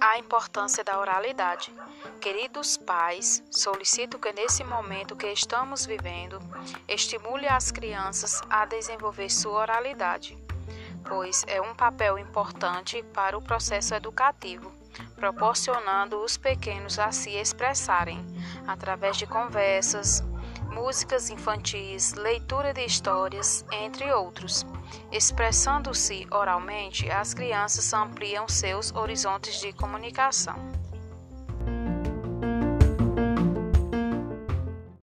a importância da oralidade. Queridos pais, solicito que nesse momento que estamos vivendo, estimule as crianças a desenvolver sua oralidade, pois é um papel importante para o processo educativo, proporcionando os pequenos a se expressarem através de conversas, músicas infantis, leitura de histórias, entre outros. Expressando-se oralmente, as crianças ampliam seus horizontes de comunicação.